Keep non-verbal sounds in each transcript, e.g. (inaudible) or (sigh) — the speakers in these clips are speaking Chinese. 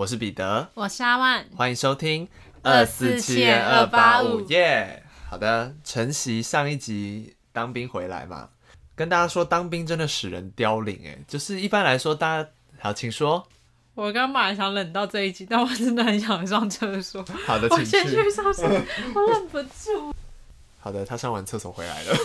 我是彼得，我是阿万，欢迎收听二四七二八五耶。好的，晨曦上一集当兵回来嘛，跟大家说，当兵真的使人凋零哎，就是一般来说，大家好，请说。我刚本来想忍到这一集，但我真的很想上厕所。(laughs) 好的，请去。我先去上厕所，我忍不住。好的，他上完厕所回来了。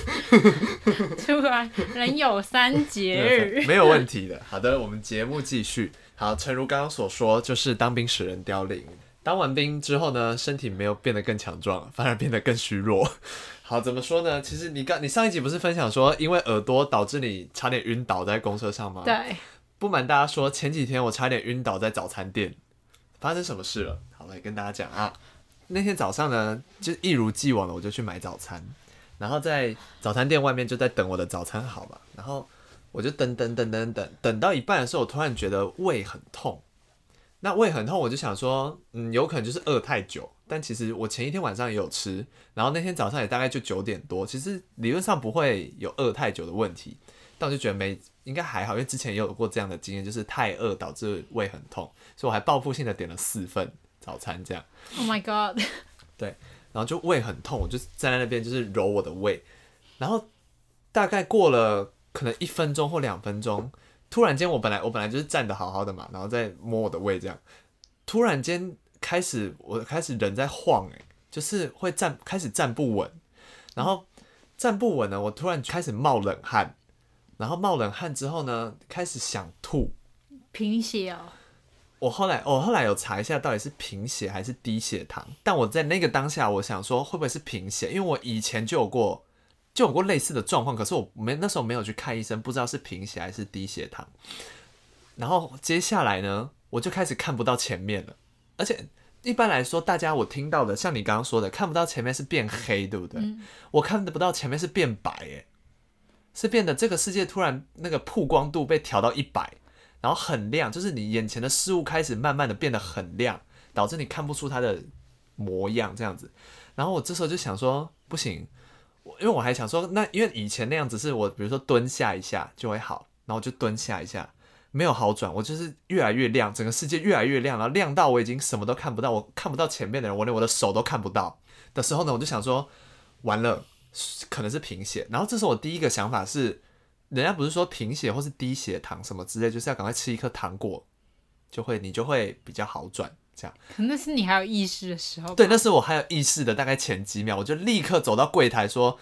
(laughs) 突然，人有三节日，没有问题的。好的，我们节目继续。好，诚如刚刚所说，就是当兵使人凋零。当完兵之后呢，身体没有变得更强壮，反而变得更虚弱。(laughs) 好，怎么说呢？其实你刚你上一集不是分享说，因为耳朵导致你差点晕倒在公车上吗？对。不瞒大家说，前几天我差点晕倒在早餐店，发生什么事了？好，来跟大家讲啊。那天早上呢，就一如既往的，我就去买早餐，然后在早餐店外面就在等我的早餐好嘛，然后我就等等等等等，等到一半的时候，我突然觉得胃很痛。那胃很痛，我就想说，嗯，有可能就是饿太久，但其实我前一天晚上也有吃，然后那天早上也大概就九点多，其实理论上不会有饿太久的问题，但我就觉得没应该还好，因为之前也有过这样的经验，就是太饿导致胃很痛，所以我还报复性的点了四份。早餐这样，Oh my God，(laughs) 对，然后就胃很痛，我就站在那边就是揉我的胃，然后大概过了可能一分钟或两分钟，突然间我本来我本来就是站的好好的嘛，然后再摸我的胃这样，突然间开始我开始人在晃诶，就是会站开始站不稳，然后站不稳呢，我突然开始冒冷汗，然后冒冷汗之后呢，开始想吐，贫血哦。我后来，我后来有查一下，到底是贫血还是低血糖。但我在那个当下，我想说会不会是贫血？因为我以前就有过，就有过类似的状况。可是我没那时候没有去看医生，不知道是贫血还是低血糖。然后接下来呢，我就开始看不到前面了。而且一般来说，大家我听到的，像你刚刚说的，看不到前面是变黑，对不对？嗯、我看不到前面是变白，哎，是变得这个世界突然那个曝光度被调到一百。然后很亮，就是你眼前的事物开始慢慢的变得很亮，导致你看不出它的模样这样子。然后我这时候就想说，不行，因为我还想说，那因为以前那样子是我，比如说蹲下一下就会好，然后就蹲下一下，没有好转，我就是越来越亮，整个世界越来越亮，然后亮到我已经什么都看不到，我看不到前面的人，我连我的手都看不到的时候呢，我就想说，完了，可能是贫血。然后这是我第一个想法是。人家不是说贫血或是低血糖什么之类，就是要赶快吃一颗糖果，就会你就会比较好转这样。可那是你还有意识的时候。对，那是我还有意识的大概前几秒，我就立刻走到柜台说，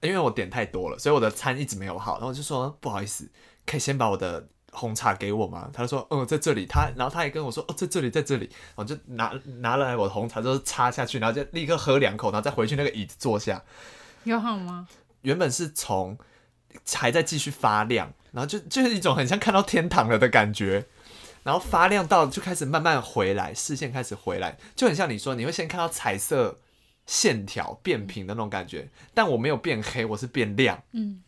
因为我点太多了，所以我的餐一直没有好，然后我就说不好意思，可以先把我的红茶给我吗？他就说嗯，在这里。他然后他也跟我说哦，在这里，在这里。我就拿拿来我的红茶，就是插下去，然后就立刻喝两口，然后再回去那个椅子坐下。有好吗？原本是从。还在继续发亮，然后就就是一种很像看到天堂了的感觉，然后发亮到就开始慢慢回来，视线开始回来，就很像你说你会先看到彩色线条变平的那种感觉，但我没有变黑，我是变亮，嗯，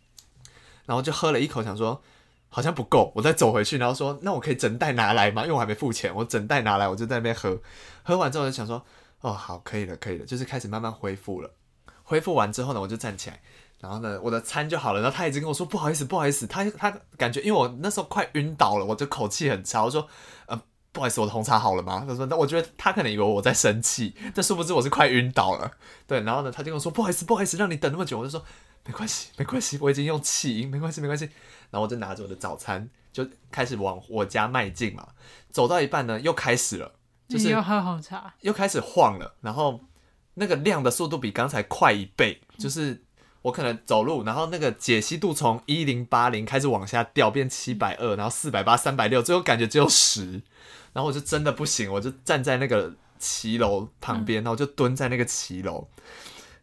然后就喝了一口，想说好像不够，我再走回去，然后说那我可以整袋拿来吗？因为我还没付钱，我整袋拿来，我就在那边喝，喝完之后就想说哦好，可以了，可以了，就是开始慢慢恢复了，恢复完之后呢，我就站起来。然后呢，我的餐就好了。然后他一直跟我说不好意思，不好意思。他他感觉，因为我那时候快晕倒了，我就口气很差。我说，呃，不好意思，我的红茶好了吗？他说，那我觉得他可能以为我在生气，但殊不知我是快晕倒了。对，然后呢，他就跟我说不好意思，不好意思，让你等那么久。我就说没关系，没关系，我已经用气音，没关系，没关系。然后我就拿着我的早餐，就开始往我家迈进嘛。走到一半呢，又开始了，就是又喝红茶，又开始晃了。然后那个亮的速度比刚才快一倍，就是。我可能走路，然后那个解析度从一零八零开始往下掉，变七百二，然后四百八、三百六，最后感觉只有十，然后我就真的不行，我就站在那个骑楼旁边，然后就蹲在那个骑楼，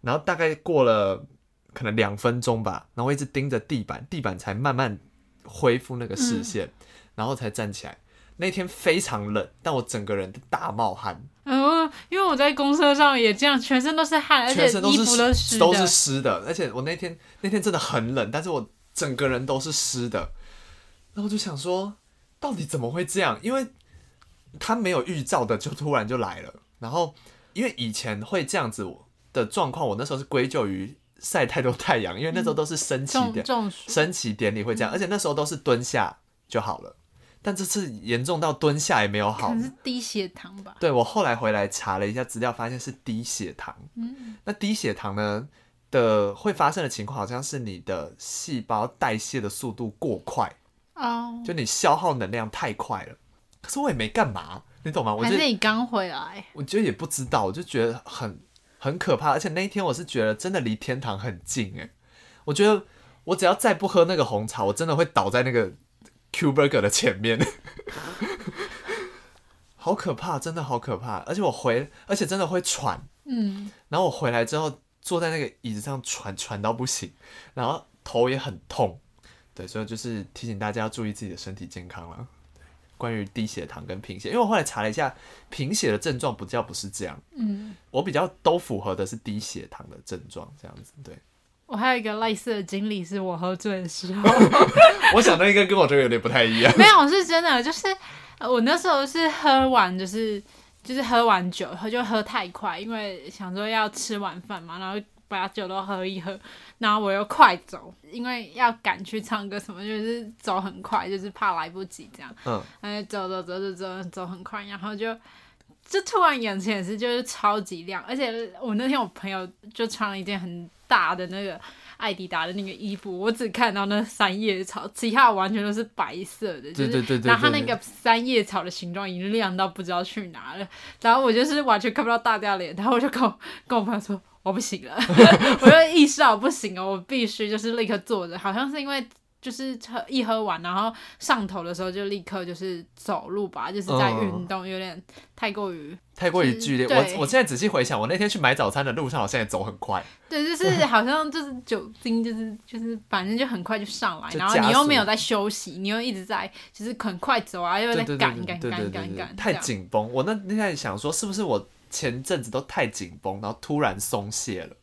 然后大概过了可能两分钟吧，然后我一直盯着地板，地板才慢慢恢复那个视线，然后才站起来。那天非常冷，但我整个人都大冒汗。嗯，因为我在公车上也这样，全身都是汗，而且衣服都湿，都是湿的。而且我那天那天真的很冷，但是我整个人都是湿的。然后我就想说，到底怎么会这样？因为他没有预兆的，就突然就来了。然后因为以前会这样子的状况，我那时候是归咎于晒太多太阳，因为那时候都是升旗点升旗典礼会这样，而且那时候都是蹲下就好了。但这次严重到蹲下也没有好，可能是低血糖吧？对，我后来回来查了一下资料，发现是低血糖。嗯，那低血糖呢的会发生的情况，好像是你的细胞代谢的速度过快哦，就你消耗能量太快了。可是我也没干嘛，你懂吗？我觉得你刚回来，我觉得也不知道，我就觉得很很可怕。而且那一天我是觉得真的离天堂很近哎，我觉得我只要再不喝那个红茶，我真的会倒在那个。Q Burger 的前面，(laughs) 好可怕，真的好可怕。而且我回，而且真的会喘，嗯。然后我回来之后，坐在那个椅子上喘，喘到不行，然后头也很痛。对，所以就是提醒大家要注意自己的身体健康了。关于低血糖跟贫血，因为我后来查了一下，贫血的症状不叫不是这样。嗯。我比较都符合的是低血糖的症状，这样子。对。我还有一个类似的经历，是我喝醉的时候。(laughs) 我想那应该跟我这个有点不太一样。没有，是真的，就是我那时候是喝完，就是就是喝完酒，就喝太快，因为想说要吃晚饭嘛，然后把酒都喝一喝，然后我又快走，因为要赶去唱歌什么，就是走很快，就是怕来不及这样。嗯。然后走走走走走走很快，然后就就突然眼前也是就是超级亮，而且我那天我朋友就穿了一件很。大的那个艾迪达的那个衣服，我只看到那三叶草，其他完全都是白色的。对对对对。然后它那个三叶草的形状已经亮到不知道去哪了，然后我就是完全看不到大家脸，然后我就跟我跟我朋友说我不行了，(laughs) 我就意识到不行了，我必须就是立刻坐着，好像是因为。就是喝一喝完，然后上头的时候就立刻就是走路吧，就是在运动，有点太过于太过于剧烈。我我现在仔细回想，我那天去买早餐的路上，好像也走很快。对，就是好像就是酒精，就是就是反正就很快就上来，然后你又没有在休息，你又一直在就是很快走啊，又在赶赶赶赶赶，太紧绷。我那那天想说，是不是我前阵子都太紧绷，然后突然松懈了？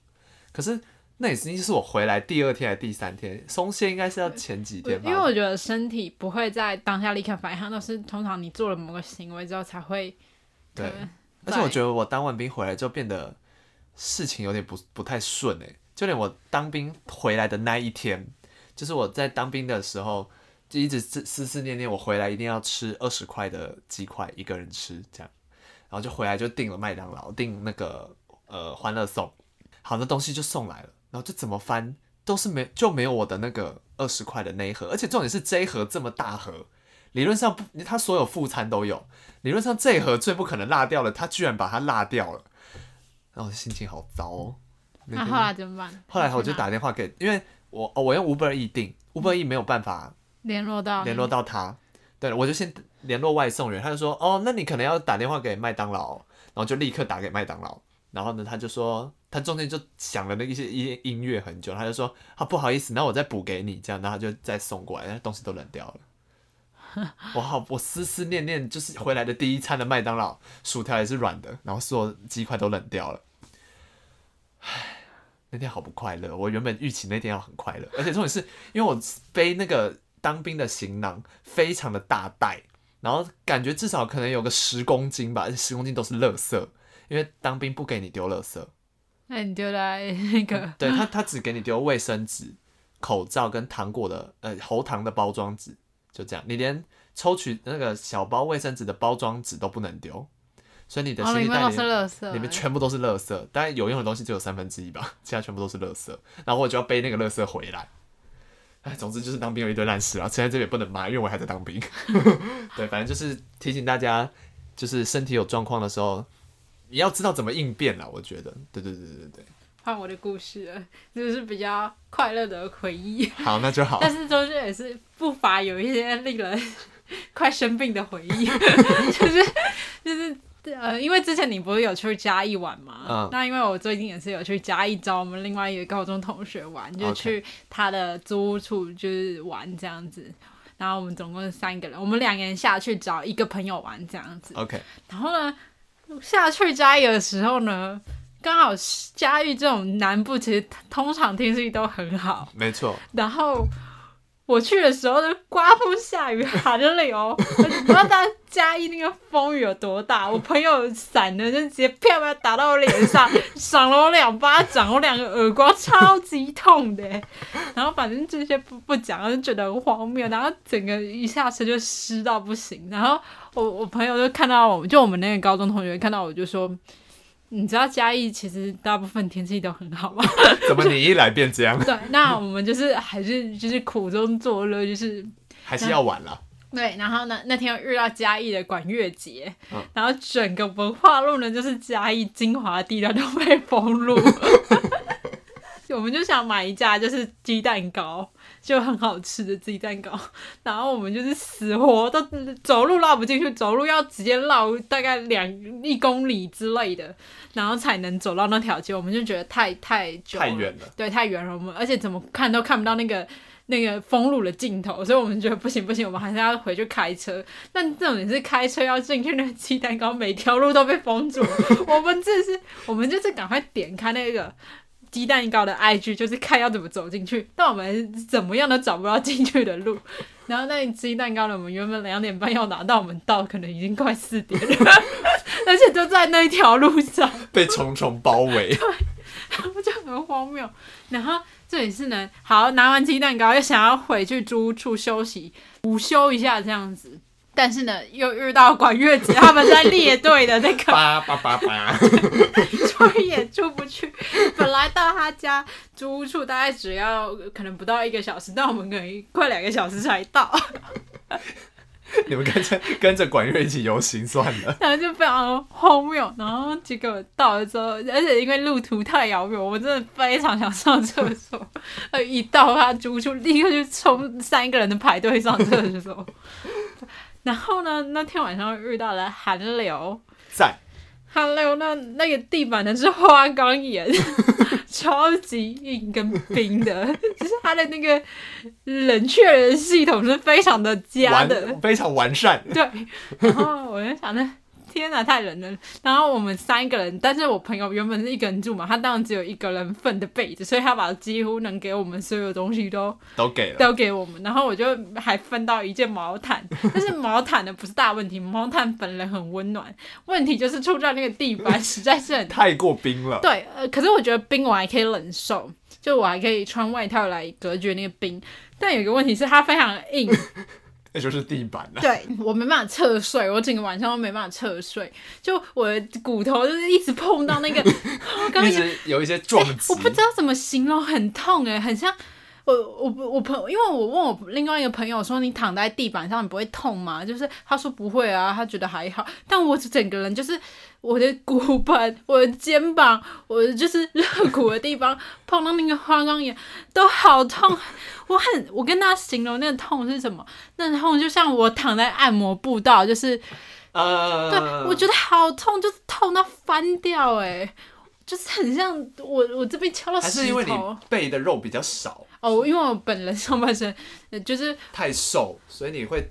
可是。那也是，是我回来第二天还是第三天松懈，应该是要前几天吧。因为我觉得身体不会在当下立刻反应，它都是通常你做了某个行为之后才会。对，而且我觉得我当完兵回来就变得事情有点不不太顺哎，就连我当兵回来的那一天，就是我在当兵的时候就一直思思思念念，我回来一定要吃二十块的鸡块，一个人吃这样，然后就回来就订了麦当劳，订那个呃欢乐颂，好的东西就送来了。然后就怎么翻都是没就没有我的那个二十块的那一盒，而且重点是这一盒这么大盒，理论上不，它所有副餐都有，理论上这一盒最不可能落掉了，他居然把它落掉了，然后心情好糟哦。那、啊、后来怎么办？后来我就打电话给，因为我我用 Uber E 订，Uber E 没有办法联络到联络到他，对，我就先联络外送员，他就说哦，那你可能要打电话给麦当劳，然后就立刻打给麦当劳。然后呢，他就说，他中间就响了那一些音音乐很久，他就说，啊不好意思，那我再补给你，这样，然后他就再送过来，那东西都冷掉了。(laughs) 我好，我思思念念，就是回来的第一餐的麦当劳，薯条也是软的，然后所有鸡块都冷掉了。唉，那天好不快乐。我原本预期那天要很快乐，而且重点是因为我背那个当兵的行囊非常的大袋，然后感觉至少可能有个十公斤吧，而且十公斤都是垃圾。因为当兵不给你丢垃圾，那你丢在那个？对他，他只给你丢卫生纸、口罩跟糖果的呃喉糖的包装纸，就这样。你连抽取那个小包卫生纸的包装纸都不能丢，所以你的行李袋里面、哦、里面全部都是垃圾。当然有用的东西只有三分之一吧，(laughs) 其他全部都是垃圾。然后我就要背那个垃圾回来。哎，总之就是当兵有一堆烂事啊，现在这里也不能骂，因为我还在当兵。(laughs) 对，反正就是提醒大家，就是身体有状况的时候。你要知道怎么应变了，我觉得，对对对对对。换我的故事了，就是比较快乐的回忆。好，那就好。但是中间也是不乏有一些令人快生病的回忆，(laughs) 就是就是呃，因为之前你不是有去嘉义玩嘛？嗯。那因为我最近也是有去嘉义找我们另外一个高中同学玩，就去他的租屋处就是玩这样子。然后我们总共是三个人，我们两个人下去找一个朋友玩这样子。OK。然后呢？下去嘉义的时候呢，刚好嘉义这种南部其实通常天气都很好，没错。然后我去的时候都刮风下雨寒流，(laughs) (laughs) 不知道大家嘉义那个风雨有多大。我朋友伞呢就直接啪啪打到我脸上，(laughs) 赏了我两巴掌，我两个耳光超级痛的。然后反正这些不不讲，就觉得很荒谬。然后整个一下车就湿到不行。然后我我朋友就看到我，就我们那个高中同学看到我就说。你知道嘉义其实大部分天气都很好吗？(laughs) 怎么你一来变这样？对，那我们就是还是就是苦中作乐，就是还是要玩了。对，然后呢，那天又遇到嘉义的管乐节，嗯、然后整个文化路呢，就是嘉义精华地段都被封路。(laughs) 我们就想买一架，就是鸡蛋糕，就很好吃的鸡蛋糕。(laughs) 然后我们就是死活都走路绕不进去，走路要直接绕大概两一公里之类的，然后才能走到那条街。我们就觉得太太久了，太远了，对，太远了。我们而且怎么看都看不到那个那个封路的尽头，所以我们觉得不行不行，我们还是要回去开车。但这种也是开车要进去那个鸡蛋糕，每条路都被封住。(laughs) 我们这是，我们就是赶快点开那个。鸡蛋糕的 IG 就是看要怎么走进去，但我们怎么样都找不到进去的路。(laughs) 然后那鸡蛋糕呢，我们原本两点半要拿到，我们到可能已经快四点了，(laughs) 而且都在那一条路上被重重包围，(laughs) 对，就很荒谬。然后这里是呢，好，拿完鸡蛋糕又想要回去租屋处休息午休一下这样子。但是呢，又遇到管乐节，他们在列队的那个，(laughs) 叭叭叭叭，(laughs) 所以也出不去。本来到他家租屋处大概只要可能不到一个小时，但我们可能快两个小时才到。(laughs) 你们跟着跟着管乐一起游行算了，然后就非常荒谬。然后结果到了之后，而且因为路途太遥远，我真的非常想上厕所。一到他租屋处，立刻就冲三个人的排队上厕所。然后呢，那天晚上遇到了寒流，在寒流那那个地板呢是花岗岩，(laughs) 超级硬跟冰的，就是它的那个冷却系统是非常的佳的，非常完善。对，然后我就想着。天哪，太冷了！然后我们三个人，但是我朋友原本是一个人住嘛，他当然只有一个人份的被子，所以他把几乎能给我们所有东西都都给了，都给我们。然后我就还分到一件毛毯，(laughs) 但是毛毯呢不是大问题，毛毯本人很温暖，问题就是触到那个地板实在是很 (laughs) 太过冰了。对，呃，可是我觉得冰我还可以忍受，就我还可以穿外套来隔绝那个冰，但有一个问题是它非常硬。(laughs) 那就是地板了。对，我没办法侧睡，我整个晚上都没办法侧睡，就我的骨头就是一直碰到那个，(laughs) 一直有一些撞击、欸，我不知道怎么形容，很痛哎，很像我我我朋友，因为我问我另外一个朋友说，你躺在地板上你不会痛吗？就是他说不会啊，他觉得还好，但我整个人就是。我的骨盆、我的肩膀、我的就是肋骨的地方碰到那个花岗岩都好痛，我很我跟他形容那个痛是什么？那个痛就像我躺在按摩步道，就是呃，对，我觉得好痛，就是痛到翻掉哎，就是很像我我这边敲到石头。还是因为你背的肉比较少哦，因为我本人上半身就是太瘦，所以你会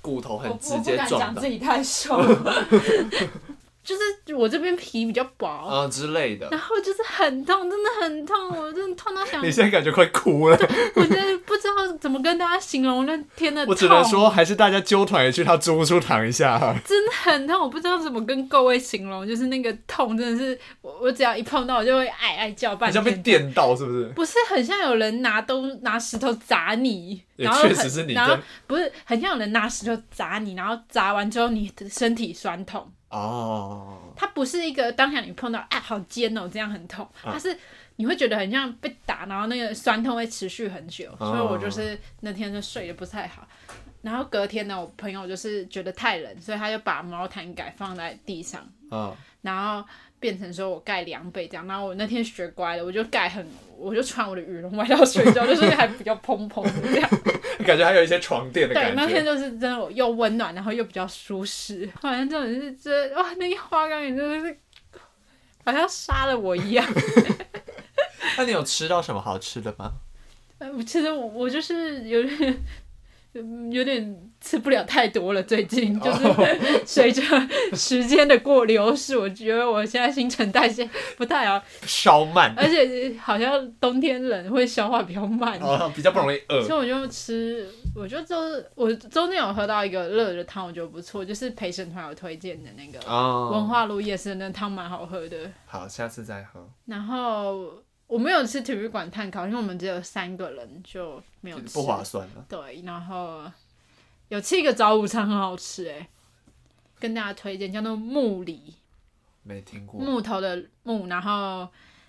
骨头很直接撞到。我不敢讲自己太瘦。(laughs) 就是我这边皮比较薄啊之类的，然后就是很痛，真的很痛，我真的痛到想。(laughs) 你现在感觉快哭了。我真的不知道怎么跟大家形容那天的痛。我只能说，还是大家揪团也去他租屋处躺一下哈。(laughs) 真的很痛，我不知道怎么跟各位形容，就是那个痛真的是，我我只要一碰到，我就会哎哎叫半天。好像被电到是不是？不是，很像有人拿刀拿石头砸你，然后确实是你然后不是很像有人拿石头砸你，然后砸完之后你的身体酸痛。哦，它不是一个当下你碰到啊好尖哦，这样很痛，它是你会觉得很像被打，然后那个酸痛会持续很久，所以我就是那天就睡得不太好，然后隔天呢，我朋友就是觉得太冷，所以他就把毛毯盖放在地上，然后。变成说我盖凉被这样，然后我那天学乖了，我就盖很，我就穿我的羽绒外套睡觉，就是还比较蓬蓬的这样，感觉还有一些床垫的感觉。对，那天就是真的又温暖，然后又比较舒适，好像真的是这哇，那个花岗岩真的是好像杀了我一样。(laughs) 那你有吃到什么好吃的吗？我吃的我我就是有点有点吃不了太多了，最近 (laughs) 就是 (laughs) 随着时间的过流逝，我觉得我现在新陈代谢不太好，(laughs) 稍慢，而且好像冬天冷会消化比较慢，哦，比较不容易饿。所以我就吃，我觉得就是我中间有喝到一个热的汤，我觉得不错，就是陪审团有推荐的那个文化路夜市那汤蛮好喝的。好，下次再喝。然后。我没有吃体育馆碳烤，因为我们只有三个人，就没有吃。不划算了。对，然后有吃一个早午餐，很好吃哎，跟大家推荐，叫做木里。没听过。木头的木，然后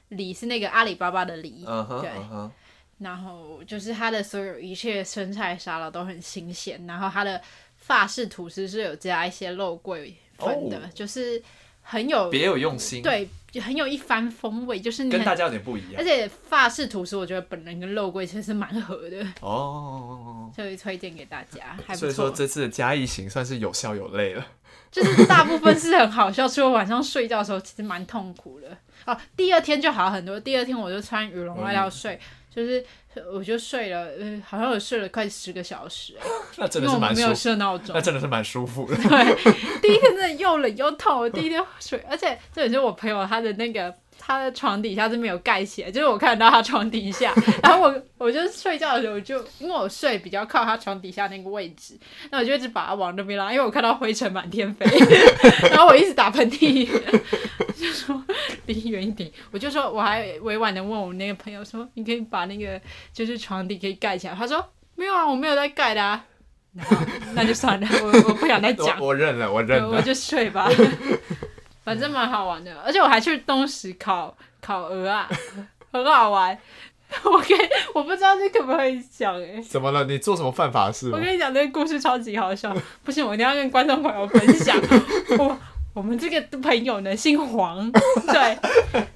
梨是那个阿里巴巴的里。Uh -huh, 对。Uh -huh. 然后就是它的所有一切生菜沙拉都很新鲜，然后它的法式吐司是有加一些肉桂粉的，oh. 就是很有别有用心。对。就很有一番风味，就是你跟大家有点不一样。而且法式吐司，我觉得本人跟肉桂其实是蛮合的哦，所以推荐给大家。还不错。所以说这次的嘉义行算是有笑有泪了，就是大部分是很好笑，除了晚上睡觉的时候其实蛮痛苦的。哦，第二天就好很多，第二天我就穿羽绒外套睡。嗯就是，我就睡了，呃，好像我睡了快十个小时，(laughs) 那真的是蛮没有设闹钟，那真的是蛮舒服的。对，第一天真的又冷又痛，我第一天睡，而且这也是我朋友他的那个。他的床底下是没有盖起来，就是我看到他床底下，(laughs) 然后我我就睡觉的时候，我就因为我睡比较靠他床底下那个位置，那我就一直把他往那边拉，因为我看到灰尘满天飞，(laughs) 然后我一直打喷嚏，(laughs) 就说离远一点，我就说我还委婉的问我那个朋友说，你可以把那个就是床底可以盖起来，他说没有啊，我没有在盖的啊，然后那就算了，我我不想再讲，我认了，我认了，我就睡吧。反正蛮好玩的，而且我还去东石烤烤鹅啊，(laughs) 很好玩。(laughs) 我跟我不知道你可不可以讲哎？怎么了？你做什么犯法事？我跟你讲，这个故事超级好笑，(laughs) 不行，我一定要跟观众朋友分享。我我们这个朋友呢，姓黄，对，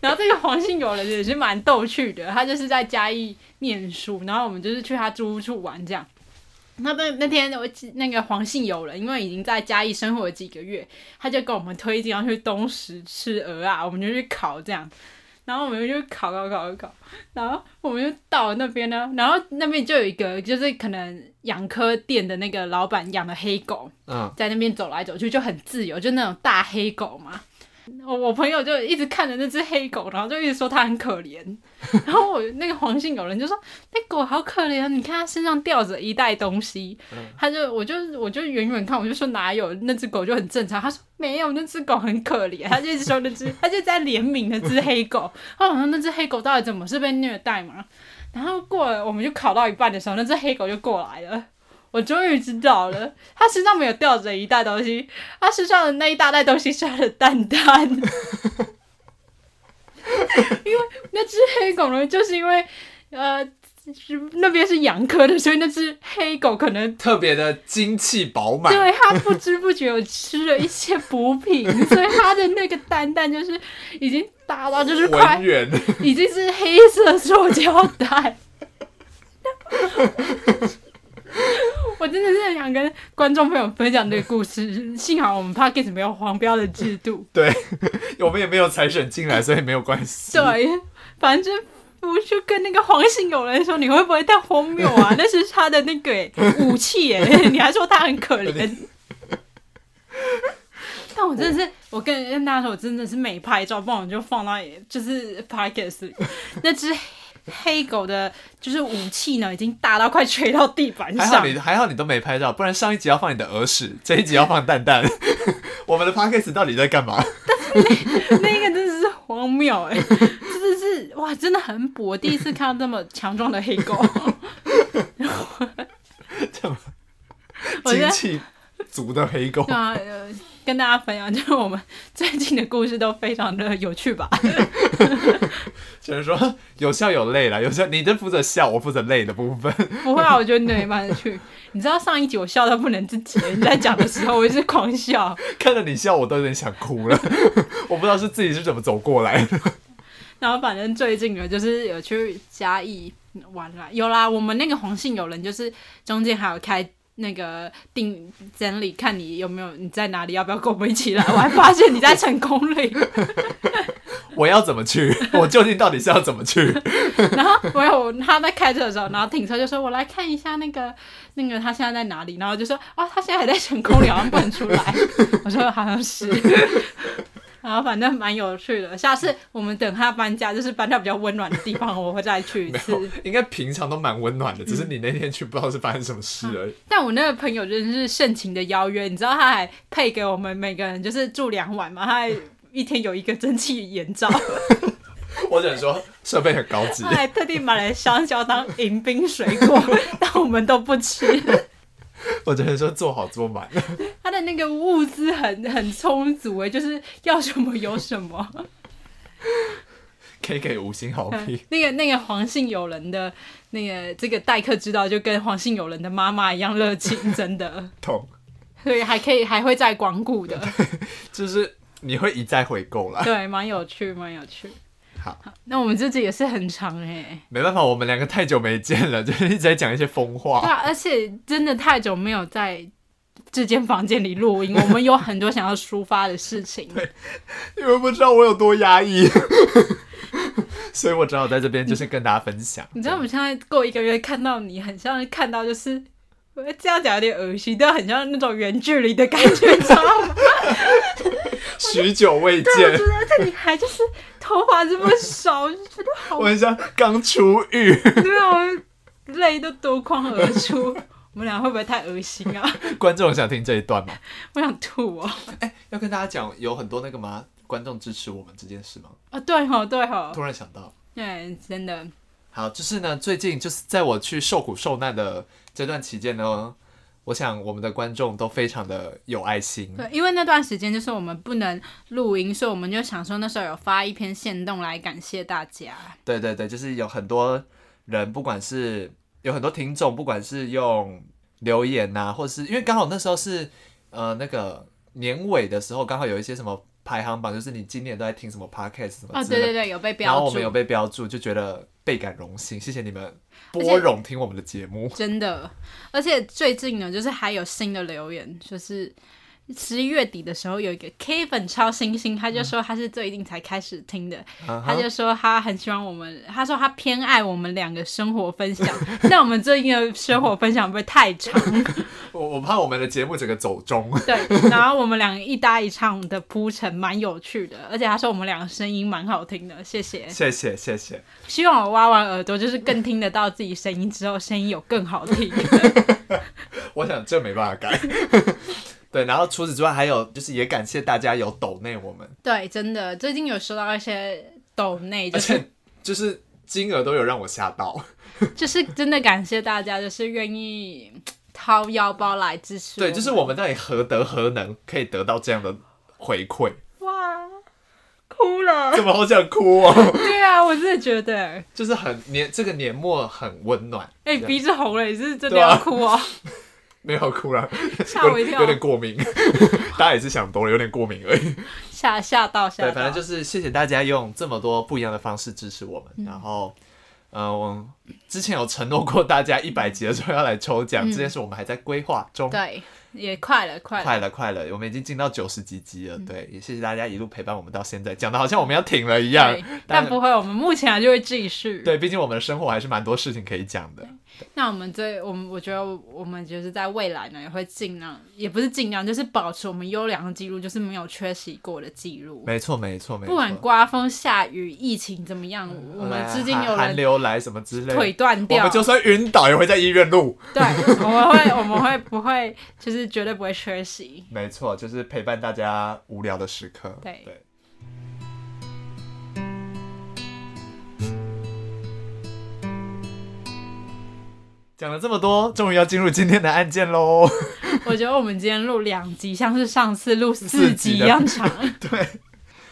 然后这个黄姓友人也是蛮逗趣的，他就是在嘉义念书，然后我们就是去他租屋处玩这样。那那那天我那个黄姓友人，因为已经在嘉义生活了几个月，他就跟我们推荐要去东石吃鹅啊，我们就去烤这样，然后我们就烤烤烤烤，然后我们就到了那边呢，然后那边就有一个就是可能养科店的那个老板养的黑狗，在那边走来走去就很自由，就那种大黑狗嘛。我我朋友就一直看着那只黑狗，然后就一直说它很可怜。然后我那个黄姓友人就说：“那狗好可怜，你看它身上吊着一袋东西。”他就我就我就远远看，我就说哪有？那只狗就很正常。他说没有，那只狗很可怜。他就一直说那只，他就在怜悯那只黑狗。他说那只黑狗到底怎么是被虐待嘛？然后过了，我们就烤到一半的时候，那只黑狗就过来了。我终于知道了，他身上没有吊着一袋东西，他身上的那一大袋东西是他的蛋蛋。(laughs) 因为那只黑狗呢，就是因为呃，那边是养科的，所以那只黑狗可能特别的精气饱满。对，它不知不觉有吃了一些补品，所以它的那个蛋蛋就是已经大到就是快，已经是黑色塑胶袋。(laughs) (laughs) 我真的是很想跟观众朋友分享这个故事，(laughs) 幸好我们 Podcast 没有黄标的制度，对，(laughs) 我们也没有财神进来，所以没有关系。对，反正我就跟那个黄姓友人说，你会不会太荒谬啊？那是他的那个武器耶，你还说他很可怜。但我真的是，我跟跟大家说，我真的是没拍照，不然我就放到就是 Podcast 那只。黑狗的，就是武器呢，已经大到快垂到地板上。还好你还好你都没拍照，不然上一集要放你的耳屎，这一集要放蛋蛋。(laughs) 我们的 podcast 到底在干嘛？但是那那个真的是荒谬哎，真的是哇，真的很补。我第一次看到这么强壮的黑狗。(laughs) 这么精气足的黑狗。跟大家分享，就是我们 (laughs) 最近的故事都非常的有趣吧。(laughs) 就是说有笑有泪啦，有笑，你就负责笑，我负责泪的部分。不会啊，我觉得你没办法去。你知道上一集我笑到不能自己，你在讲的时候我一直狂笑，(laughs) 看着你笑我都有点想哭了。我不知道是自己是怎么走过来的。然后反正最近呢，就是有去嘉义玩啦，有啦，我们那个黄姓友人就是中间还有开。那个定整理，看你有没有你在哪里，要不要跟我们一起来？(laughs) 我还发现你在成功岭。(laughs) 我要怎么去？我究竟到底是要怎么去？(laughs) 然后我有他在开车的时候，然后停车就说：“我来看一下那个那个他现在在哪里？”然后就说：“哦，他现在还在成功里，好像不能出来。”我说：“好像是。”然后反正蛮有趣的。下次我们等他搬家，就是搬到比较温暖的地方，我会再去一次。应该平常都蛮温暖的，只是你那天去不知道是发生什么事而已。嗯、但我那个朋友真的是盛情的邀约，你知道他还配给我们每个人就是住两晚嘛，他还一天有一个蒸汽眼罩。(laughs) 我只能说设备很高级。他还特地买了香蕉当迎宾水果，但我们都不吃。(laughs) 我只能说做好做满。(laughs) 他的那个物资很很充足哎，就是要什么有什么。(laughs) 可以给五星好评。那个那个黄姓友人的那个这个待客之道，就跟黄姓友人的妈妈一样热情，真的。痛。对，还可以还会再光顾的。就是你会一再回购啦。对，蛮有趣，蛮有趣。好，那我们这集也是很长哎。没办法，我们两个太久没见了，(laughs) 就是一直在讲一些疯话。对啊，而且真的太久没有在这间房间里录音，(laughs) 我们有很多想要抒发的事情。对，你们不知道我有多压抑，(laughs) 所以我只好在这边就是跟大家分享。你知道我们现在过一个月看到你，很像看到就是。我这样讲有点恶心，但很像那种远距离的感觉，知道吗？许久未见，对，我觉得而且你还就是头发这么少，(laughs) 就觉得好。像刚出狱。对啊，我泪都夺眶而出。(laughs) 我们俩会不会太恶心啊？观众想听这一段吗？我想吐哦。哎、欸，要跟大家讲，有很多那个吗？观众支持我们这件事吗？啊，对吼，对吼。突然想到，对，真的。好，就是呢，最近就是在我去受苦受难的这段期间呢，我想我们的观众都非常的有爱心。对，因为那段时间就是我们不能录音，所以我们就想说那时候有发一篇线动来感谢大家。对对对，就是有很多人，不管是有很多听众，不管是用留言呐、啊，或是因为刚好那时候是呃那个年尾的时候，刚好有一些什么。排行榜就是你今年都在听什么 podcast 什么？哦，对对对，有被标注。然后我们有被标注，就觉得倍感荣幸，谢谢你们拨冗听我们的节目。真的，而且最近呢，就是还有新的留言，就是。十一月底的时候，有一个 K 粉超星星，他就说他是最近才开始听的，嗯、他就说他很喜欢我们，他说他偏爱我们两个生活分享，(laughs) 但我们最近的生活分享不会太长，(laughs) 我我怕我们的节目整个走中。(laughs) 对，然后我们两个一搭一唱的铺陈蛮有趣的，而且他说我们两个声音蛮好听的，谢谢，谢谢，谢谢。希望我挖完耳朵就是更听得到自己声音之后，声音有更好听。我想这没办法改。对，然后除此之外，还有就是也感谢大家有抖内我们。对，真的最近有收到一些抖内，就是、而且就是金额都有让我吓到。(laughs) 就是真的感谢大家，就是愿意掏腰包来支持。对，就是我们到底何德何能，可以得到这样的回馈？哇，哭了！怎么好想哭哦？(laughs) 对啊，我真的觉得，就是很年这个年末很温暖。哎、欸，鼻子红了，你是真的要哭哦？(laughs) 没有哭了，吓我一跳，有点过敏，(laughs) 大家也是想多了，有点过敏而已。(laughs) 吓吓到吓到。对，反正就是谢谢大家用这么多不一样的方式支持我们。嗯、然后，嗯、呃，我之前有承诺过大家一百集的时候要来抽奖，嗯、这件事我们还在规划中。对。也快了，快了，快了，快了！我们已经进到九十几集了，嗯、对，也谢谢大家一路陪伴我们到现在，讲的好像我们要停了一样，但，但不会，我们目前还就会继续。对，毕竟我们的生活还是蛮多事情可以讲的。那我们这，我们我觉得我们就是在未来呢，也会尽量，也不是尽量，就是保持我们优良的记录，就是没有缺席过的记录。没错，没错，没错。不管刮风下雨、疫情怎么样，嗯、我们之间有寒流来什么之类，腿断掉，我们就算晕倒也会在医院录。对，我们会，我们会不会，就是绝对不会缺席。没错，就是陪伴大家无聊的时刻。对对。讲了这么多，终于要进入今天的案件喽。(laughs) 我觉得我们今天录两集，像是上次录四集一样长。(laughs) 对。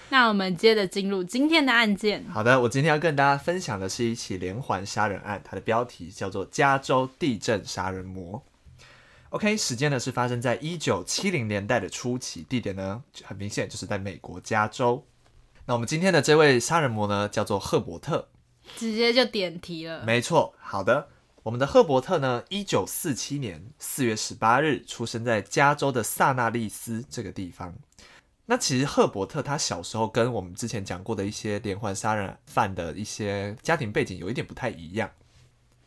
那我们接着进入今天的案件。好的，我今天要跟大家分享的是一起连环杀人案，它的标题叫做《加州地震杀人魔》。OK，时间呢是发生在一九七零年代的初期，地点呢很明显就是在美国加州。那我们今天的这位杀人魔呢叫做赫伯特，直接就点题了。没错，好的，我们的赫伯特呢，一九四七年四月十八日出生在加州的萨纳利斯这个地方。那其实赫伯特他小时候跟我们之前讲过的一些连环杀人犯的一些家庭背景有一点不太一样。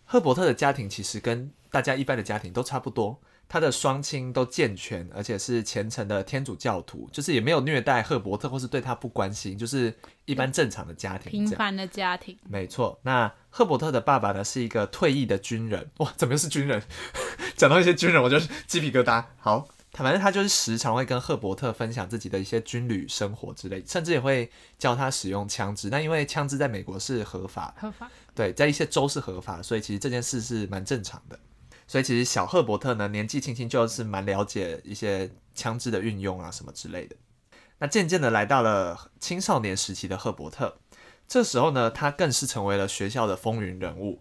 赫伯特的家庭其实跟大家一般的家庭都差不多，他的双亲都健全，而且是虔诚的天主教徒，就是也没有虐待赫伯特或是对他不关心，就是一般正常的家庭，平凡的家庭。没错。那赫伯特的爸爸呢，是一个退役的军人。(laughs) 哇，怎么又是军人？(laughs) 讲到一些军人，我就鸡皮疙瘩。好。反正他就是时常会跟赫伯特分享自己的一些军旅生活之类，甚至也会教他使用枪支。那因为枪支在美国是合法，合法，对，在一些州是合法，所以其实这件事是蛮正常的。所以其实小赫伯特呢，年纪轻轻就是蛮了解一些枪支的运用啊什么之类的。那渐渐的来到了青少年时期的赫伯特，这时候呢，他更是成为了学校的风云人物，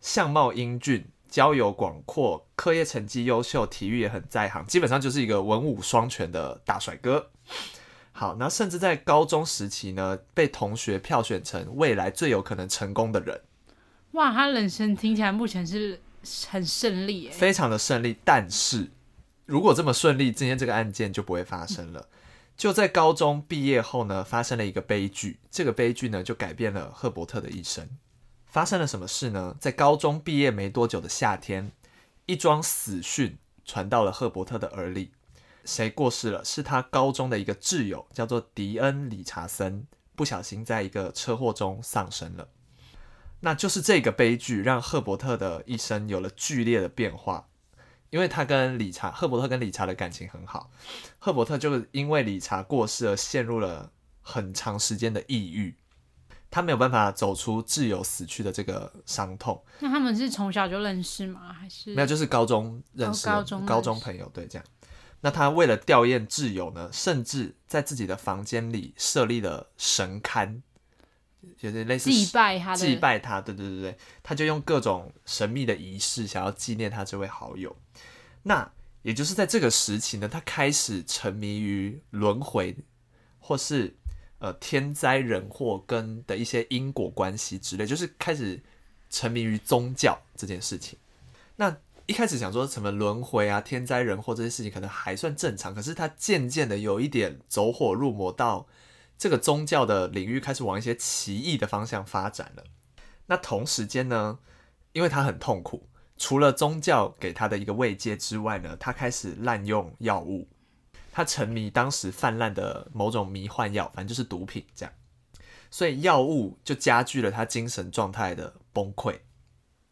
相貌英俊。交友广阔，课业成绩优秀，体育也很在行，基本上就是一个文武双全的大帅哥。好，那甚至在高中时期呢，被同学票选成未来最有可能成功的人。哇，他人生听起来目前是很顺利，非常的顺利。但是如果这么顺利，今天这个案件就不会发生了。就在高中毕业后呢，发生了一个悲剧，这个悲剧呢，就改变了赫伯特的一生。发生了什么事呢？在高中毕业没多久的夏天，一桩死讯传到了赫伯特的耳里。谁过世了？是他高中的一个挚友，叫做迪恩·理查森，不小心在一个车祸中丧生了。那就是这个悲剧让赫伯特的一生有了剧烈的变化，因为他跟理查，赫伯特跟理查的感情很好，赫伯特就因为理查过世而陷入了很长时间的抑郁。他没有办法走出挚友死去的这个伤痛。那他们是从小就认识吗？还是没有？就是高中认识，高中高中朋友，对，这样。那他为了吊唁挚友呢，甚至在自己的房间里设立了神龛，就是类似祭拜他，祭拜他。对对对对，他就用各种神秘的仪式，想要纪念他这位好友。那也就是在这个时期呢，他开始沉迷于轮回，或是。呃，天灾人祸跟的一些因果关系之类，就是开始沉迷于宗教这件事情。那一开始想说什么轮回啊、天灾人祸这些事情可能还算正常，可是他渐渐的有一点走火入魔，到这个宗教的领域开始往一些奇异的方向发展了。那同时间呢，因为他很痛苦，除了宗教给他的一个慰藉之外呢，他开始滥用药物。他沉迷当时泛滥的某种迷幻药，反正就是毒品这样，所以药物就加剧了他精神状态的崩溃。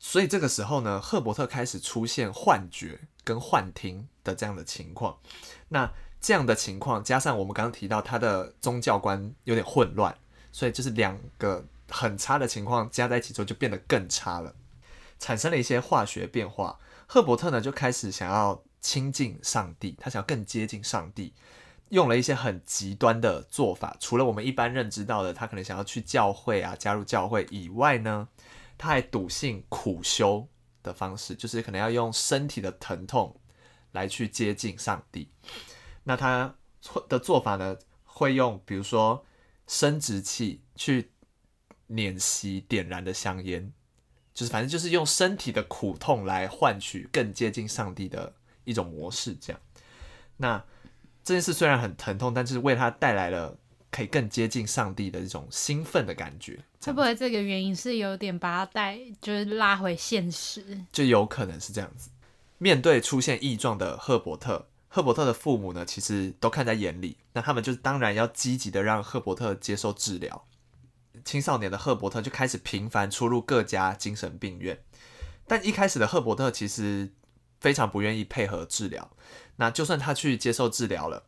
所以这个时候呢，赫伯特开始出现幻觉跟幻听的这样的情况。那这样的情况加上我们刚刚提到他的宗教观有点混乱，所以就是两个很差的情况加在一起之后就变得更差了，产生了一些化学变化。赫伯特呢就开始想要。亲近上帝，他想要更接近上帝，用了一些很极端的做法。除了我们一般认知到的，他可能想要去教会啊，加入教会以外呢，他还笃信苦修的方式，就是可能要用身体的疼痛来去接近上帝。那他的做法呢，会用比如说生殖器去碾熄点燃的香烟，就是反正就是用身体的苦痛来换取更接近上帝的。一种模式，这样，那这件事虽然很疼痛，但是为他带来了可以更接近上帝的一种兴奋的感觉。会不会这个原因是有点把他带，就是拉回现实？就有可能是这样子。面对出现异状的赫伯特，赫伯特的父母呢，其实都看在眼里，那他们就当然要积极的让赫伯特接受治疗。青少年的赫伯特就开始频繁出入各家精神病院，但一开始的赫伯特其实。非常不愿意配合治疗，那就算他去接受治疗了，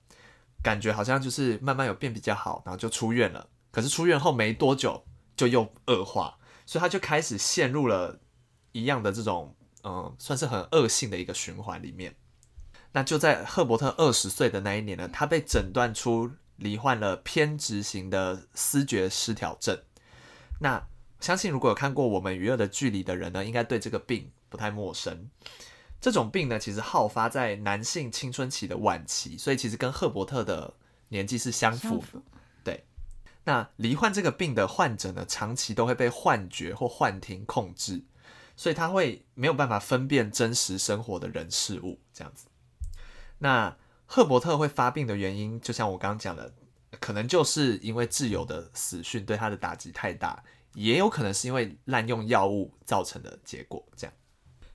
感觉好像就是慢慢有变比较好，然后就出院了。可是出院后没多久就又恶化，所以他就开始陷入了一样的这种，嗯，算是很恶性的一个循环里面。那就在赫伯特二十岁的那一年呢，他被诊断出罹患了偏执型的思觉失调症。那相信如果有看过《我们与恶的距离》的人呢，应该对这个病不太陌生。这种病呢，其实好发在男性青春期的晚期，所以其实跟赫伯特的年纪是相符的。对，那罹患这个病的患者呢，长期都会被幻觉或幻听控制，所以他会没有办法分辨真实生活的人事物这样子。那赫伯特会发病的原因，就像我刚刚讲的，可能就是因为挚友的死讯对他的打击太大，也有可能是因为滥用药物造成的结果。这样，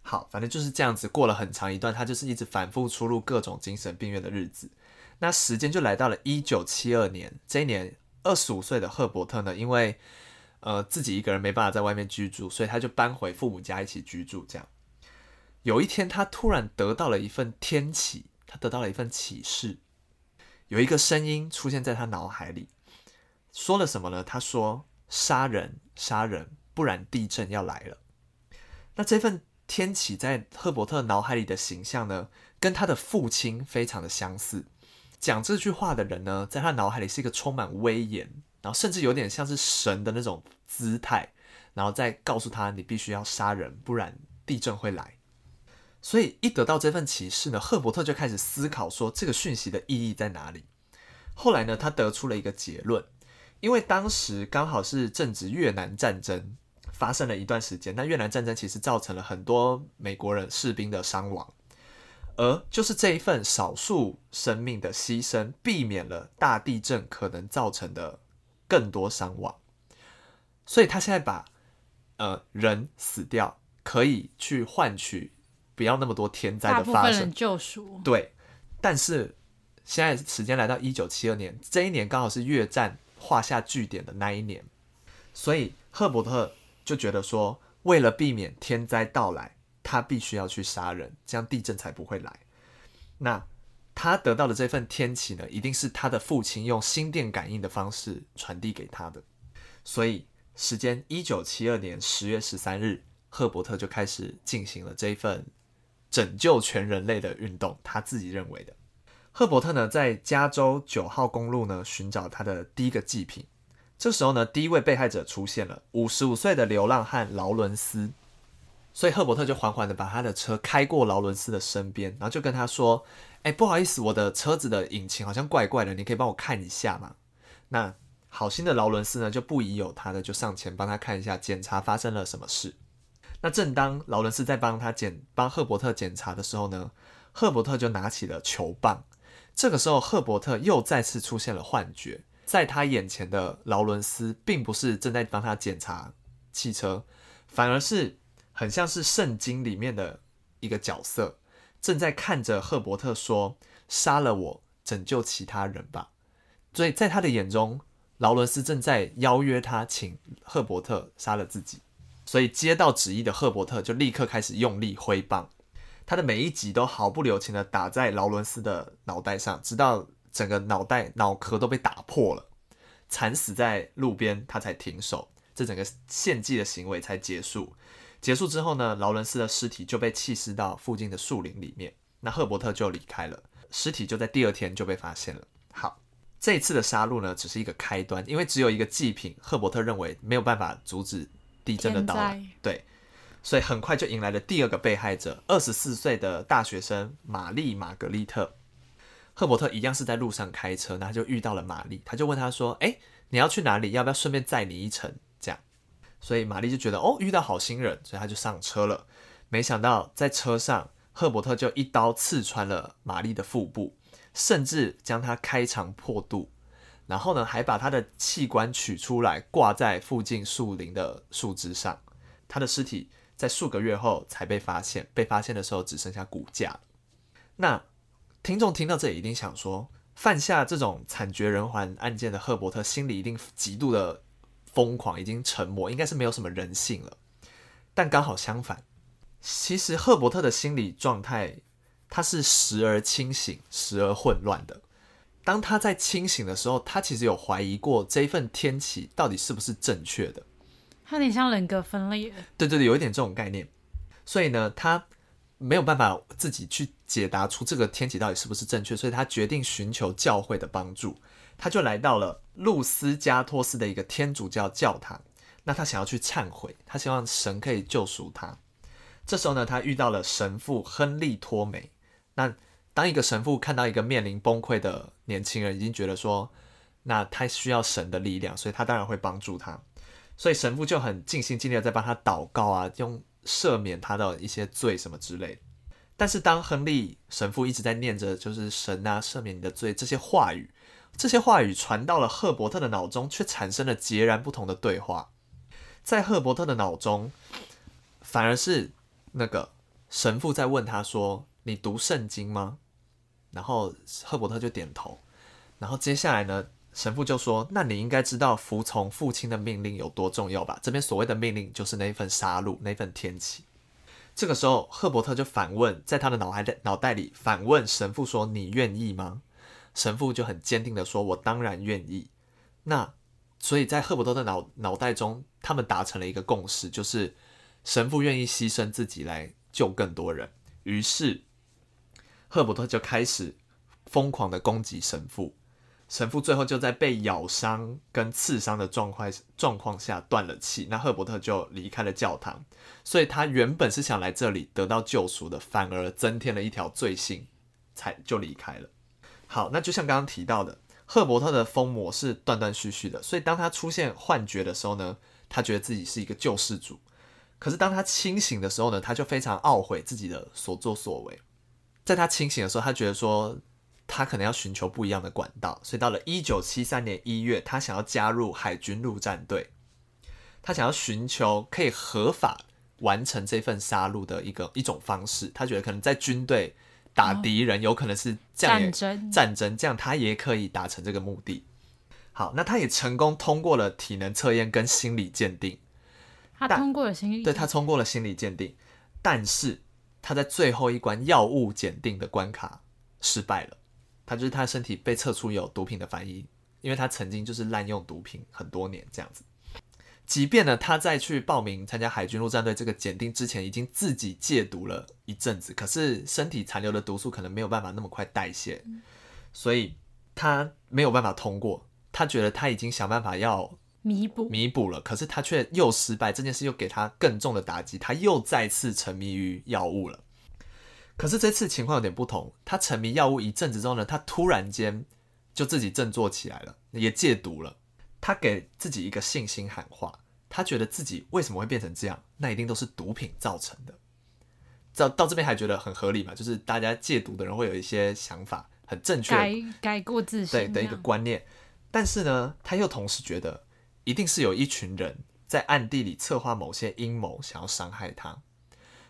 好，反正就是这样子，过了很长一段，他就是一直反复出入各种精神病院的日子。那时间就来到了一九七二年，这一年二十五岁的赫伯特呢，因为呃自己一个人没办法在外面居住，所以他就搬回父母家一起居住。这样，有一天他突然得到了一份天启，他得到了一份启示，有一个声音出现在他脑海里，说了什么呢？他说：“杀人，杀人，不然地震要来了。”那这份天启在赫伯特脑海里的形象呢，跟他的父亲非常的相似。讲这句话的人呢，在他脑海里是一个充满威严，然后甚至有点像是神的那种姿态，然后再告诉他，你必须要杀人，不然地震会来。所以一得到这份启示呢，赫伯特就开始思考说，这个讯息的意义在哪里。后来呢，他得出了一个结论，因为当时刚好是正值越南战争发生了一段时间，那越南战争其实造成了很多美国人士兵的伤亡。而就是这一份少数生命的牺牲，避免了大地震可能造成的更多伤亡。所以他现在把呃人死掉，可以去换取不要那么多天灾的发生，救赎。对，但是现在时间来到一九七二年，这一年刚好是越战画下句点的那一年，所以赫伯特就觉得说，为了避免天灾到来。他必须要去杀人，这样地震才不会来。那他得到的这份天启呢，一定是他的父亲用心电感应的方式传递给他的。所以，时间一九七二年十月十三日，赫伯特就开始进行了这一份拯救全人类的运动。他自己认为的。赫伯特呢，在加州九号公路呢寻找他的第一个祭品。这时候呢，第一位被害者出现了，五十五岁的流浪汉劳伦斯。所以赫伯特就缓缓的把他的车开过劳伦斯的身边，然后就跟他说：“哎，不好意思，我的车子的引擎好像怪怪的，你可以帮我看一下吗？”那好心的劳伦斯呢，就不疑有他的就上前帮他看一下，检查发生了什么事。那正当劳伦斯在帮他检帮赫伯特检查的时候呢，赫伯特就拿起了球棒。这个时候，赫伯特又再次出现了幻觉，在他眼前的劳伦斯并不是正在帮他检查汽车，反而是。很像是圣经里面的一个角色，正在看着赫伯特说：“杀了我，拯救其他人吧。”所以在他的眼中，劳伦斯正在邀约他，请赫伯特杀了自己。所以接到旨意的赫伯特就立刻开始用力挥棒，他的每一击都毫不留情地打在劳伦斯的脑袋上，直到整个脑袋脑壳都被打破了，惨死在路边，他才停手，这整个献祭的行为才结束。结束之后呢，劳伦斯的尸体就被弃尸到附近的树林里面。那赫伯特就离开了，尸体就在第二天就被发现了。好，这次的杀戮呢，只是一个开端，因为只有一个祭品，赫伯特认为没有办法阻止地震的到来。对，所以很快就迎来了第二个被害者，二十四岁的大学生玛丽玛格丽特。赫伯特一样是在路上开车，那他就遇到了玛丽，他就问他说：“哎，你要去哪里？要不要顺便载你一程？”这样所以玛丽就觉得哦，遇到好心人，所以他就上车了。没想到在车上，赫伯特就一刀刺穿了玛丽的腹部，甚至将她开肠破肚，然后呢，还把他的器官取出来挂在附近树林的树枝上。他的尸体在数个月后才被发现，被发现的时候只剩下骨架。那听众听到这里一定想说，犯下这种惨绝人寰案件的赫伯特心里一定极度的。疯狂已经沉默，应该是没有什么人性了。但刚好相反，其实赫伯特的心理状态，他是时而清醒，时而混乱的。当他在清醒的时候，他其实有怀疑过这一份天启到底是不是正确的。他有点像人格分裂。对对对，有一点这种概念。所以呢，他没有办法自己去解答出这个天启到底是不是正确，所以他决定寻求教会的帮助。他就来到了路斯加托斯的一个天主教教堂，那他想要去忏悔，他希望神可以救赎他。这时候呢，他遇到了神父亨利托梅。那当一个神父看到一个面临崩溃的年轻人，已经觉得说，那他需要神的力量，所以他当然会帮助他。所以神父就很尽心尽力的在帮他祷告啊，用赦免他的一些罪什么之类。但是当亨利神父一直在念着“就是神啊，赦免你的罪”这些话语，这些话语传到了赫伯特的脑中，却产生了截然不同的对话。在赫伯特的脑中，反而是那个神父在问他说：“你读圣经吗？”然后赫伯特就点头。然后接下来呢，神父就说：“那你应该知道服从父亲的命令有多重要吧？这边所谓的命令就是那一份杀戮，那份天启。”这个时候，赫伯特就反问，在他的脑海的脑袋里反问神父说：“你愿意吗？”神父就很坚定地说：“我当然愿意。”那所以在赫伯特的脑脑袋中，他们达成了一个共识，就是神父愿意牺牲自己来救更多人。于是，赫伯特就开始疯狂的攻击神父。神父最后就在被咬伤跟刺伤的状况状况下断了气，那赫伯特就离开了教堂。所以他原本是想来这里得到救赎的，反而增添了一条罪行，才就离开了。好，那就像刚刚提到的，赫伯特的疯魔是断断续续的，所以当他出现幻觉的时候呢，他觉得自己是一个救世主；可是当他清醒的时候呢，他就非常懊悔自己的所作所为。在他清醒的时候，他觉得说。他可能要寻求不一样的管道，所以到了一九七三年一月，他想要加入海军陆战队，他想要寻求可以合法完成这份杀戮的一个一种方式。他觉得可能在军队打敌人，有可能是这样，战争战争这样，他也可以达成这个目的。好，那他也成功通过了体能测验跟心理鉴定。他通过了心理，对，他通过了心理鉴定，但是他在最后一关药物检定的关卡失败了。他就是他身体被测出有毒品的反应，因为他曾经就是滥用毒品很多年这样子。即便呢，他在去报名参加海军陆战队这个检定之前，已经自己戒毒了一阵子，可是身体残留的毒素可能没有办法那么快代谢，所以他没有办法通过。他觉得他已经想办法要弥补弥补了，可是他却又失败，这件事又给他更重的打击，他又再次沉迷于药物了。可是这次情况有点不同，他沉迷药物一阵子之后呢，他突然间就自己振作起来了，也戒毒了。他给自己一个信心喊话，他觉得自己为什么会变成这样？那一定都是毒品造成的。到到这边还觉得很合理嘛？就是大家戒毒的人会有一些想法，很正确，改改过自新对的一个观念。但是呢，他又同时觉得，一定是有一群人在暗地里策划某些阴谋，想要伤害他。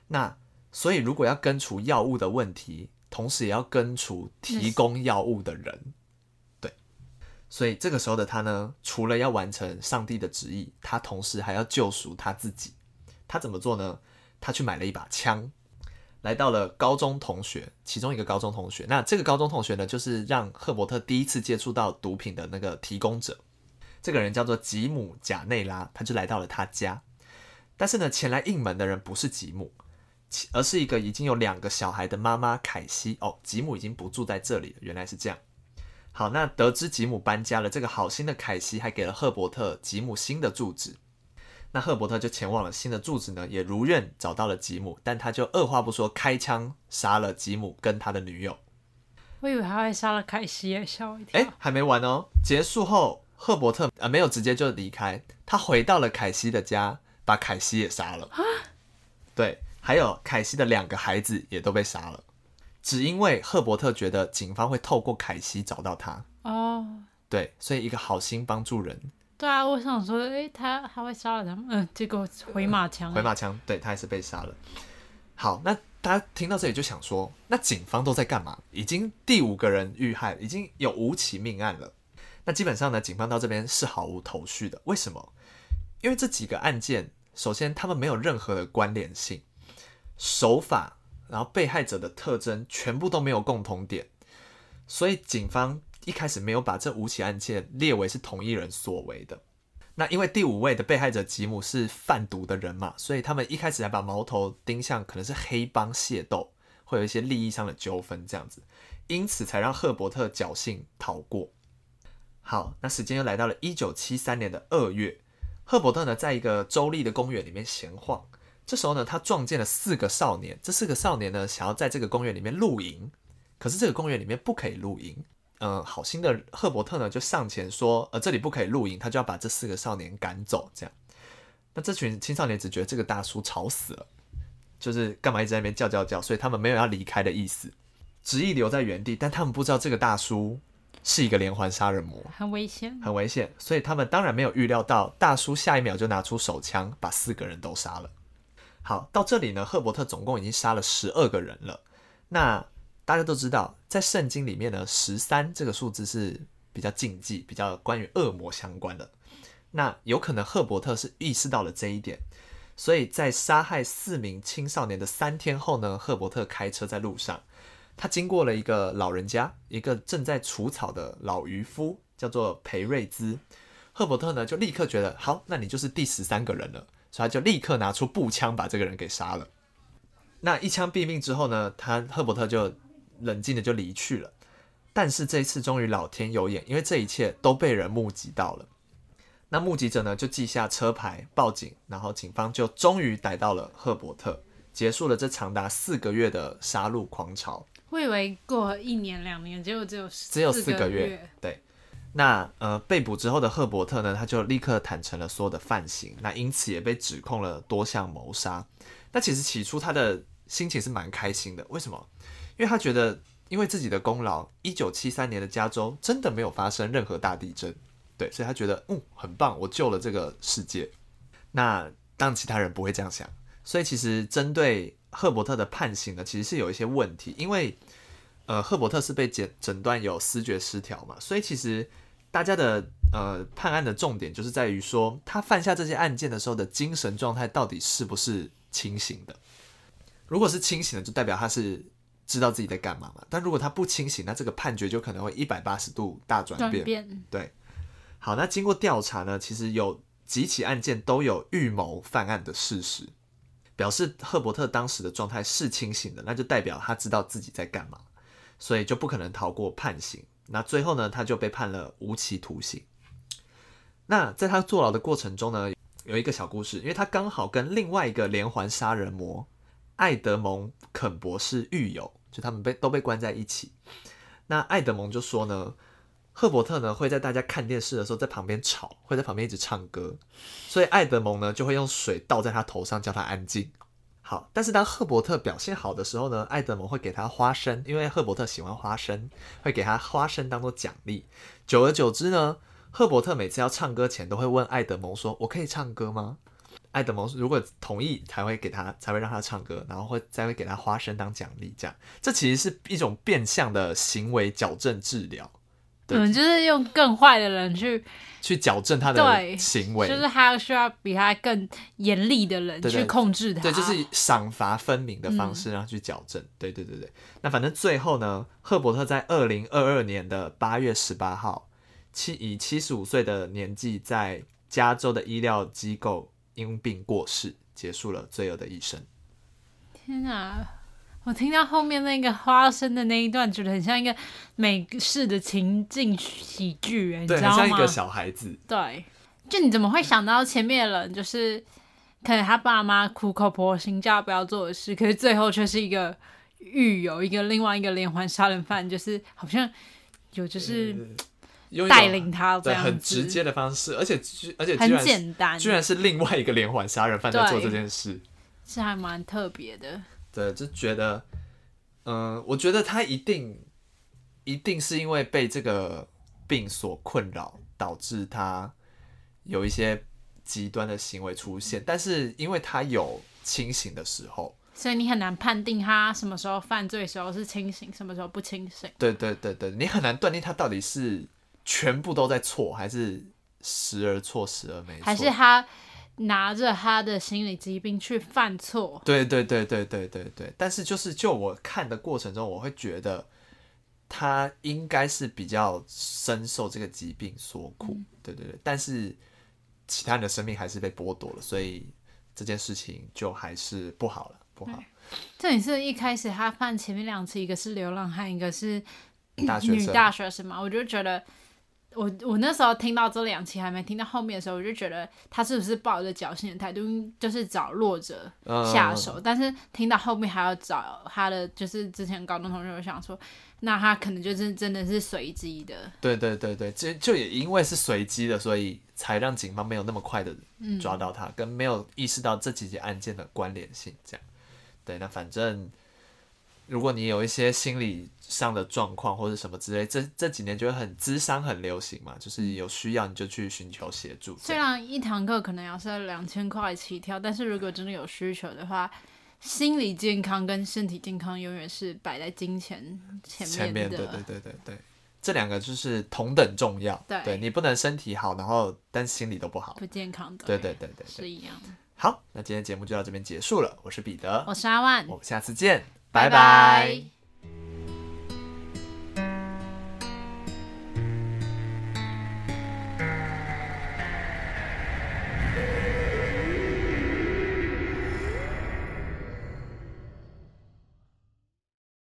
那。所以，如果要根除药物的问题，同时也要根除提供药物的人，对。所以这个时候的他呢，除了要完成上帝的旨意，他同时还要救赎他自己。他怎么做呢？他去买了一把枪，来到了高中同学，其中一个高中同学。那这个高中同学呢，就是让赫伯特第一次接触到毒品的那个提供者。这个人叫做吉姆·贾内拉，他就来到了他家。但是呢，前来应门的人不是吉姆。而是一个已经有两个小孩的妈妈凯西哦，吉姆已经不住在这里了。原来是这样。好，那得知吉姆搬家了，这个好心的凯西还给了赫伯特吉姆新的住址。那赫伯特就前往了新的住址呢，也如愿找到了吉姆，但他就二话不说开枪杀了吉姆跟他的女友。我以为他会杀了凯西，吓我一跳。哎，还没完哦！结束后，赫伯特呃没有直接就离开，他回到了凯西的家，把凯西也杀了。对。还有凯西的两个孩子也都被杀了，只因为赫伯特觉得警方会透过凯西找到他。哦，对，所以一个好心帮助人。对啊，我想说，诶，他他会杀了他们，嗯，结果回马枪，回马枪，对，他也是被杀了。好，那大家听到这里就想说，那警方都在干嘛？已经第五个人遇害，已经有五起命案了。那基本上呢，警方到这边是毫无头绪的。为什么？因为这几个案件，首先他们没有任何的关联性。手法，然后被害者的特征全部都没有共同点，所以警方一开始没有把这五起案件列为是同一人所为的。那因为第五位的被害者吉姆是贩毒的人嘛，所以他们一开始还把矛头盯向可能是黑帮械斗，会有一些利益上的纠纷这样子，因此才让赫伯特侥幸逃过。好，那时间又来到了一九七三年的二月，赫伯特呢在一个州立的公园里面闲晃。这时候呢，他撞见了四个少年。这四个少年呢，想要在这个公园里面露营，可是这个公园里面不可以露营。嗯，好心的赫伯特呢，就上前说：“呃，这里不可以露营。”他就要把这四个少年赶走。这样，那这群青少年只觉得这个大叔吵死了，就是干嘛一直在那边叫叫叫，所以他们没有要离开的意思，执意留在原地。但他们不知道这个大叔是一个连环杀人魔，很危险，很危险。所以他们当然没有预料到大叔下一秒就拿出手枪，把四个人都杀了。好，到这里呢，赫伯特总共已经杀了十二个人了。那大家都知道，在圣经里面呢，十三这个数字是比较禁忌、比较关于恶魔相关的。那有可能赫伯特是意识到了这一点，所以在杀害四名青少年的三天后呢，赫伯特开车在路上，他经过了一个老人家，一个正在除草的老渔夫，叫做裴瑞兹。赫伯特呢就立刻觉得，好，那你就是第十三个人了，所以他就立刻拿出步枪把这个人给杀了。那一枪毙命之后呢，他赫伯特就冷静的就离去了。但是这一次终于老天有眼，因为这一切都被人目击到了。那目击者呢，就记下车牌报警，然后警方就终于逮到了赫伯特，结束了这长达四个月的杀戮狂潮。我以为过一年两年，结果只有只有四个月。对，那呃被捕之后的赫伯特呢，他就立刻坦诚了所有的犯行，那因此也被指控了多项谋杀。那其实起初他的心情是蛮开心的，为什么？因为他觉得因为自己的功劳，一九七三年的加州真的没有发生任何大地震。对，所以他觉得嗯很棒，我救了这个世界。那当其他人不会这样想，所以其实针对赫伯特的判刑呢，其实是有一些问题，因为呃赫伯特是被诊诊断有思觉失调嘛，所以其实大家的呃判案的重点就是在于说他犯下这些案件的时候的精神状态到底是不是清醒的。如果是清醒的，就代表他是知道自己在干嘛嘛。但如果他不清醒，那这个判决就可能会一百八十度大转变。转变。对。好，那经过调查呢，其实有几起案件都有预谋犯案的事实，表示赫伯特当时的状态是清醒的，那就代表他知道自己在干嘛，所以就不可能逃过判刑。那最后呢，他就被判了无期徒刑。那在他坐牢的过程中呢，有一个小故事，因为他刚好跟另外一个连环杀人魔艾德蒙肯博士狱友，就他们被都被关在一起。那艾德蒙就说呢。赫伯特呢会在大家看电视的时候在旁边吵，会在旁边一直唱歌，所以艾德蒙呢就会用水倒在他头上叫他安静。好，但是当赫伯特表现好的时候呢，艾德蒙会给他花生，因为赫伯特喜欢花生，会给他花生当做奖励。久而久之呢，赫伯特每次要唱歌前都会问艾德蒙说：“我可以唱歌吗？”艾德蒙如果同意才会给他，才会让他唱歌，然后会再会给他花生当奖励。这样，这其实是一种变相的行为矫正治疗。嗯，就是用更坏的人去去矫正他的行为，就是他需要比他更严厉的人去控制他，对，就是赏罚分明的方式让他去矫正。嗯、对对对对，那反正最后呢，赫伯特在二零二二年的八月十八号，七以七十五岁的年纪，在加州的医疗机构因病过世，结束了罪恶的一生。天啊！我听到后面那个花生的那一段，觉得很像一个美式的情境喜剧，欸，你知道吗？像一个小孩子。对，就你怎么会想到前面的人就是可能他爸妈苦口婆心叫他不要做的事，可是最后却是一个狱友，一个另外一个连环杀人犯，就是好像有就是带领他这样，很直接的方式，而且而且很简单，居然是另外一个连环杀人犯在做这件事，是还蛮特别的。对，就觉得，嗯、呃，我觉得他一定，一定是因为被这个病所困扰，导致他有一些极端的行为出现。但是因为他有清醒的时候，所以你很难判定他什么时候犯罪时候是清醒，什么时候不清醒。对对对对，你很难断定他到底是全部都在错，还是时而错，时而没错，还是他。拿着他的心理疾病去犯错，对对对对对对对。但是就是就我看的过程中，我会觉得他应该是比较深受这个疾病所苦，嗯、对对对。但是其他人的生命还是被剥夺了，所以这件事情就还是不好了，不好。这也是一开始他犯前面两次，一个是流浪汉，一个是大学生，女大学生嘛，我就觉得。我我那时候听到这两期还没听到后面的时候，我就觉得他是不是抱着侥幸的态度，就是找弱者下手。嗯、但是听到后面还要找他的，就是之前高中同学，我想说，那他可能就是真的是随机的。对对对对，就就也因为是随机的，所以才让警方没有那么快的抓到他，嗯、跟没有意识到这几件案件的关联性。这样，对，那反正如果你有一些心理上的状况或者什么之类，这这几年就会很智商很流行嘛，就是有需要你就去寻求协助。虽然一堂课可能要是两千块起跳，但是如果真的有需求的话，心理健康跟身体健康永远是摆在金钱前面的。前面对对对对对，这两个就是同等重要。对，对你不能身体好，然后但心理都不好，不健康的。对对对对，对，是一样的。好，那今天节目就到这边结束了。我是彼得，我是阿万，我们下次见。拜拜。